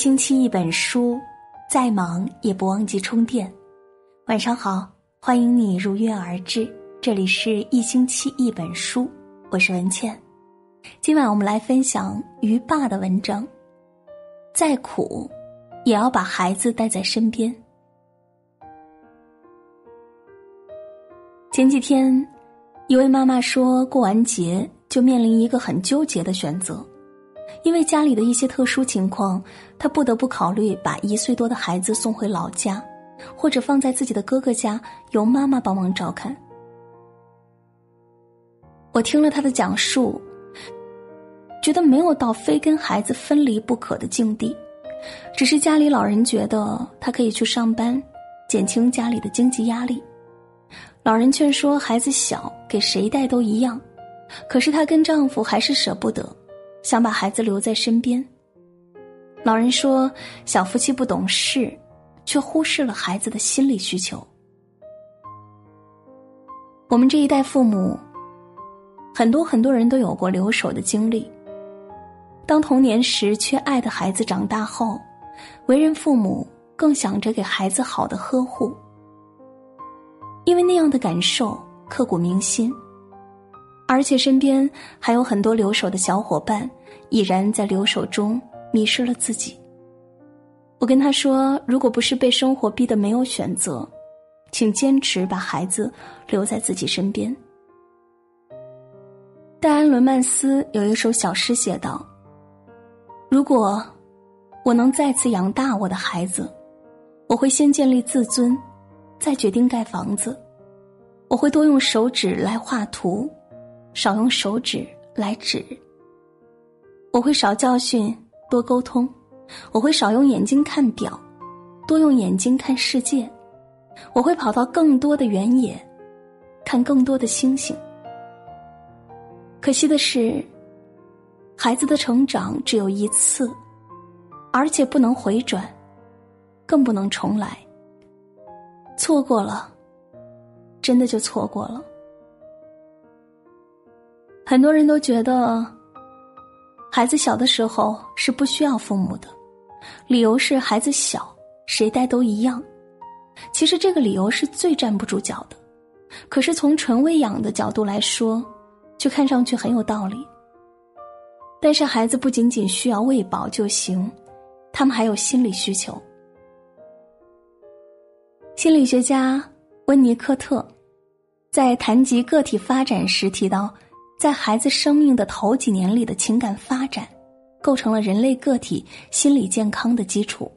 星期一本书，再忙也不忘记充电。晚上好，欢迎你如约而至，这里是一星期一本书，我是文倩。今晚我们来分享于爸的文章。再苦，也要把孩子带在身边。前几天，一位妈妈说过完节就面临一个很纠结的选择。因为家里的一些特殊情况，他不得不考虑把一岁多的孩子送回老家，或者放在自己的哥哥家，由妈妈帮忙照看。我听了他的讲述，觉得没有到非跟孩子分离不可的境地，只是家里老人觉得他可以去上班，减轻家里的经济压力。老人劝说孩子小，给谁带都一样，可是她跟丈夫还是舍不得。想把孩子留在身边。老人说：“小夫妻不懂事，却忽视了孩子的心理需求。”我们这一代父母，很多很多人都有过留守的经历。当童年时缺爱的孩子长大后，为人父母更想着给孩子好的呵护，因为那样的感受刻骨铭心。而且身边还有很多留守的小伙伴，已然在留守中迷失了自己。我跟他说：“如果不是被生活逼得没有选择，请坚持把孩子留在自己身边。”戴安·伦曼斯有一首小诗写道：“如果我能再次养大我的孩子，我会先建立自尊，再决定盖房子。我会多用手指来画图。”少用手指来指。我会少教训，多沟通；我会少用眼睛看表，多用眼睛看世界。我会跑到更多的原野，看更多的星星。可惜的是，孩子的成长只有一次，而且不能回转，更不能重来。错过了，真的就错过了。很多人都觉得，孩子小的时候是不需要父母的，理由是孩子小，谁带都一样。其实这个理由是最站不住脚的，可是从纯喂养的角度来说，却看上去很有道理。但是孩子不仅仅需要喂饱就行，他们还有心理需求。心理学家温尼科特在谈及个体发展时提到。在孩子生命的头几年里的情感发展，构成了人类个体心理健康的基础。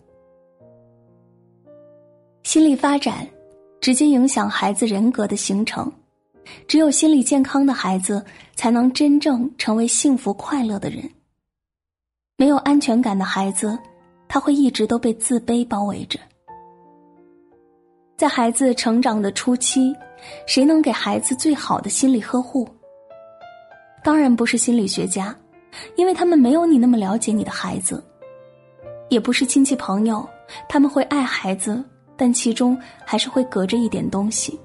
心理发展直接影响孩子人格的形成，只有心理健康的孩子，才能真正成为幸福快乐的人。没有安全感的孩子，他会一直都被自卑包围着。在孩子成长的初期，谁能给孩子最好的心理呵护？当然不是心理学家，因为他们没有你那么了解你的孩子；也不是亲戚朋友，他们会爱孩子，但其中还是会隔着一点东西。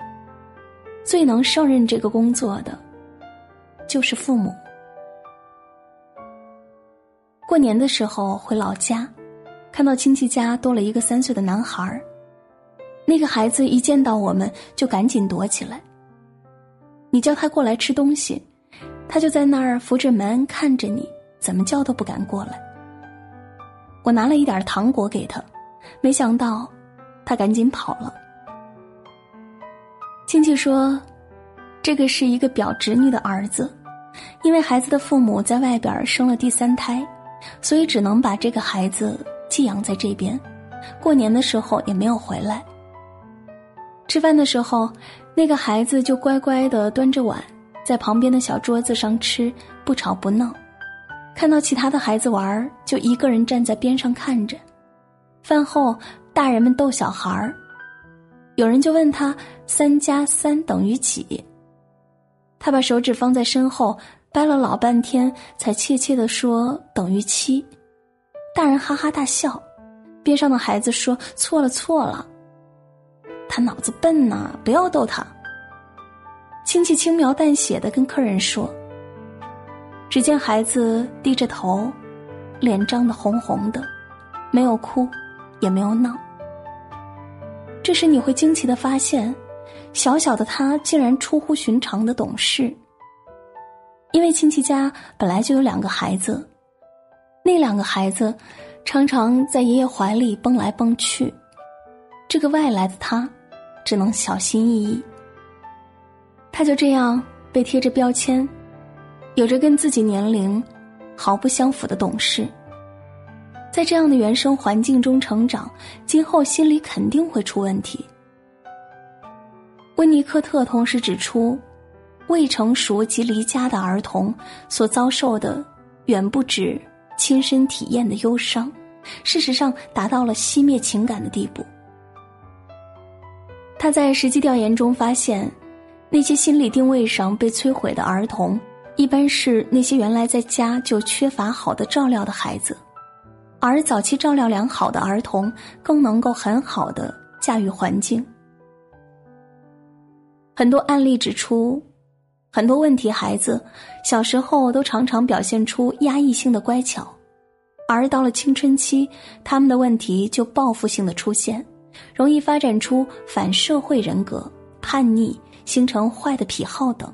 最能胜任这个工作的，就是父母。过年的时候回老家，看到亲戚家多了一个三岁的男孩儿，那个孩子一见到我们就赶紧躲起来。你叫他过来吃东西。他就在那儿扶着门看着你，怎么叫都不敢过来。我拿了一点糖果给他，没想到他赶紧跑了。亲戚说，这个是一个表侄女的儿子，因为孩子的父母在外边生了第三胎，所以只能把这个孩子寄养在这边。过年的时候也没有回来。吃饭的时候，那个孩子就乖乖的端着碗。在旁边的小桌子上吃，不吵不闹。看到其他的孩子玩，就一个人站在边上看着。饭后，大人们逗小孩儿，有人就问他：“三加三等于几？”他把手指放在身后，掰了老半天，才怯怯的说：“等于七。”大人哈哈大笑，边上的孩子说：“错了错了，他脑子笨呐，不要逗他。”亲戚轻描淡写的跟客人说：“只见孩子低着头，脸涨得红红的，没有哭，也没有闹。这时你会惊奇的发现，小小的他竟然出乎寻常的懂事。因为亲戚家本来就有两个孩子，那两个孩子常常在爷爷怀里蹦来蹦去，这个外来的他只能小心翼翼。他就这样被贴着标签，有着跟自己年龄毫不相符的懂事。在这样的原生环境中成长，今后心理肯定会出问题。温尼科特同时指出。未成熟及离家的儿童所遭受的，远不止亲身体验的忧伤，事实上达到了熄灭情感的地步。他在实际调研中发现，那些心理定位上被摧毁的儿童，一般是那些原来在家就缺乏好的照料的孩子，而早期照料良好的儿童，更能够很好的驾驭环境。很多案例指出。很多问题孩子小时候都常常表现出压抑性的乖巧，而到了青春期，他们的问题就报复性的出现，容易发展出反社会人格、叛逆，形成坏的癖好等。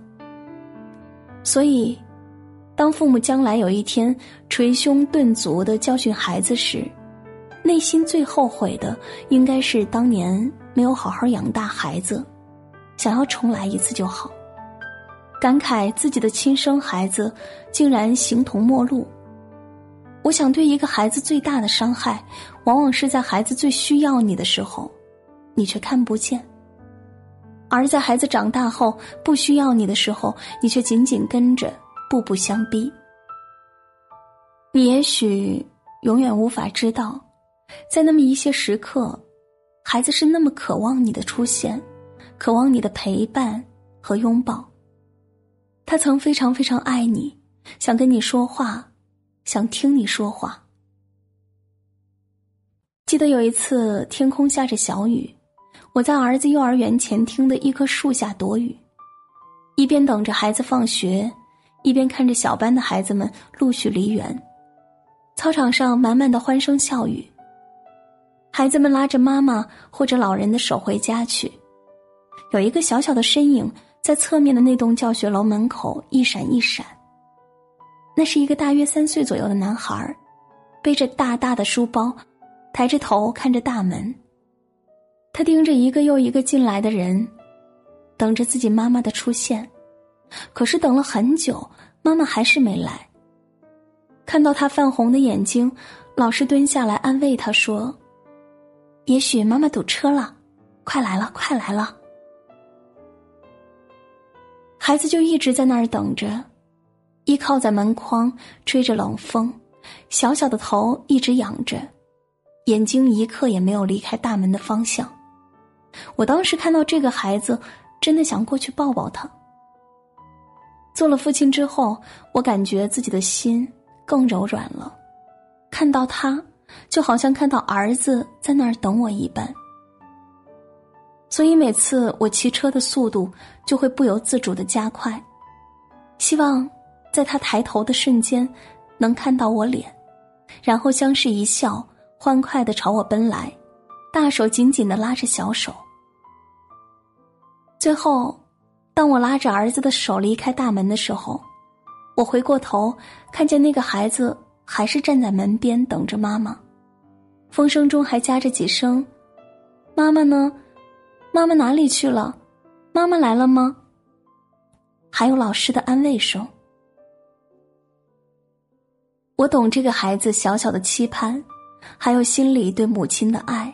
所以，当父母将来有一天捶胸顿足的教训孩子时，内心最后悔的应该是当年没有好好养大孩子，想要重来一次就好。感慨自己的亲生孩子竟然形同陌路。我想，对一个孩子最大的伤害，往往是在孩子最需要你的时候，你却看不见；而在孩子长大后不需要你的时候，你却紧紧跟着，步步相逼。你也许永远无法知道，在那么一些时刻，孩子是那么渴望你的出现，渴望你的陪伴和拥抱。他曾非常非常爱你，想跟你说话，想听你说话。记得有一次天空下着小雨，我在儿子幼儿园前厅的一棵树下躲雨，一边等着孩子放学，一边看着小班的孩子们陆续离园。操场上满满的欢声笑语，孩子们拉着妈妈或者老人的手回家去，有一个小小的身影。在侧面的那栋教学楼门口一闪一闪。那是一个大约三岁左右的男孩，背着大大的书包，抬着头看着大门。他盯着一个又一个进来的人，等着自己妈妈的出现。可是等了很久，妈妈还是没来。看到他泛红的眼睛，老师蹲下来安慰他说：“也许妈妈堵车了，快来了，快来了。”孩子就一直在那儿等着，依靠在门框，吹着冷风，小小的头一直仰着，眼睛一刻也没有离开大门的方向。我当时看到这个孩子，真的想过去抱抱他。做了父亲之后，我感觉自己的心更柔软了，看到他，就好像看到儿子在那儿等我一般。所以每次我骑车的速度就会不由自主的加快，希望在他抬头的瞬间能看到我脸，然后相视一笑，欢快的朝我奔来，大手紧紧的拉着小手。最后，当我拉着儿子的手离开大门的时候，我回过头看见那个孩子还是站在门边等着妈妈，风声中还夹着几声：“妈妈呢？”妈妈哪里去了？妈妈来了吗？还有老师的安慰声。我懂这个孩子小小的期盼，还有心里对母亲的爱。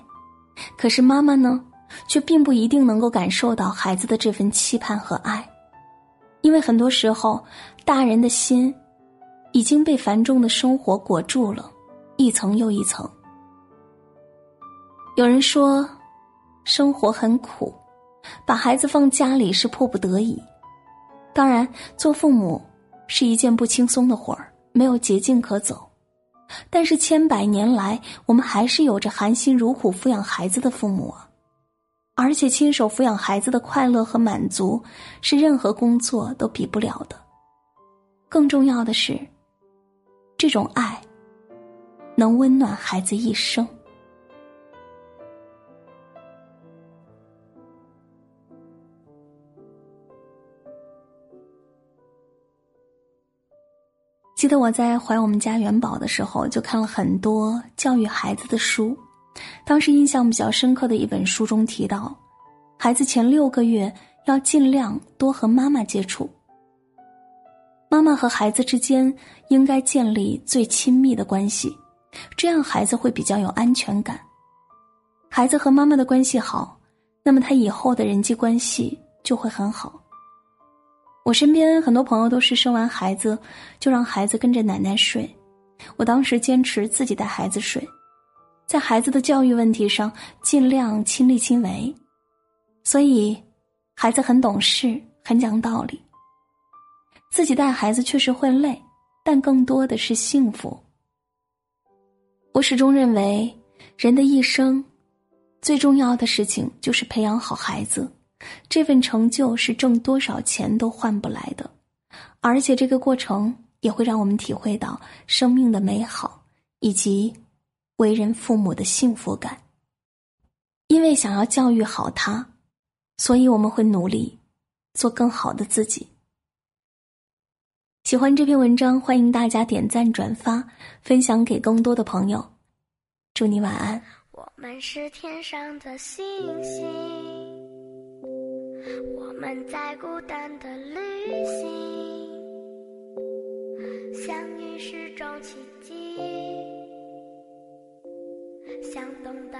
可是妈妈呢，却并不一定能够感受到孩子的这份期盼和爱，因为很多时候，大人的心已经被繁重的生活裹住了，一层又一层。有人说。生活很苦，把孩子放家里是迫不得已。当然，做父母是一件不轻松的活儿，没有捷径可走。但是千百年来，我们还是有着含辛茹苦抚养孩子的父母啊！而且，亲手抚养孩子的快乐和满足，是任何工作都比不了的。更重要的是，这种爱，能温暖孩子一生。记得我在怀我们家元宝的时候，就看了很多教育孩子的书。当时印象比较深刻的一本书中提到，孩子前六个月要尽量多和妈妈接触。妈妈和孩子之间应该建立最亲密的关系，这样孩子会比较有安全感。孩子和妈妈的关系好，那么他以后的人际关系就会很好。我身边很多朋友都是生完孩子就让孩子跟着奶奶睡，我当时坚持自己带孩子睡，在孩子的教育问题上尽量亲力亲为，所以孩子很懂事，很讲道理。自己带孩子确实会累，但更多的是幸福。我始终认为，人的一生最重要的事情就是培养好孩子。这份成就是挣多少钱都换不来的，而且这个过程也会让我们体会到生命的美好以及为人父母的幸福感。因为想要教育好他，所以我们会努力做更好的自己。喜欢这篇文章，欢迎大家点赞、转发、分享给更多的朋友。祝你晚安。我们是天上的星星。我们在孤单的旅行，相遇是种奇迹，想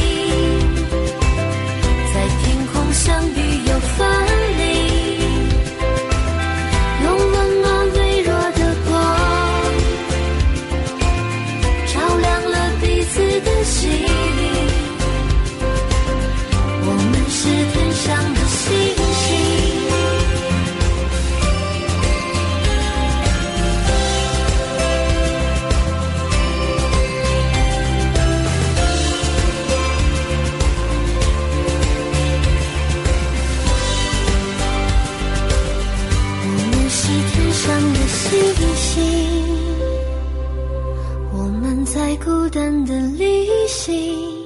孤单的旅行。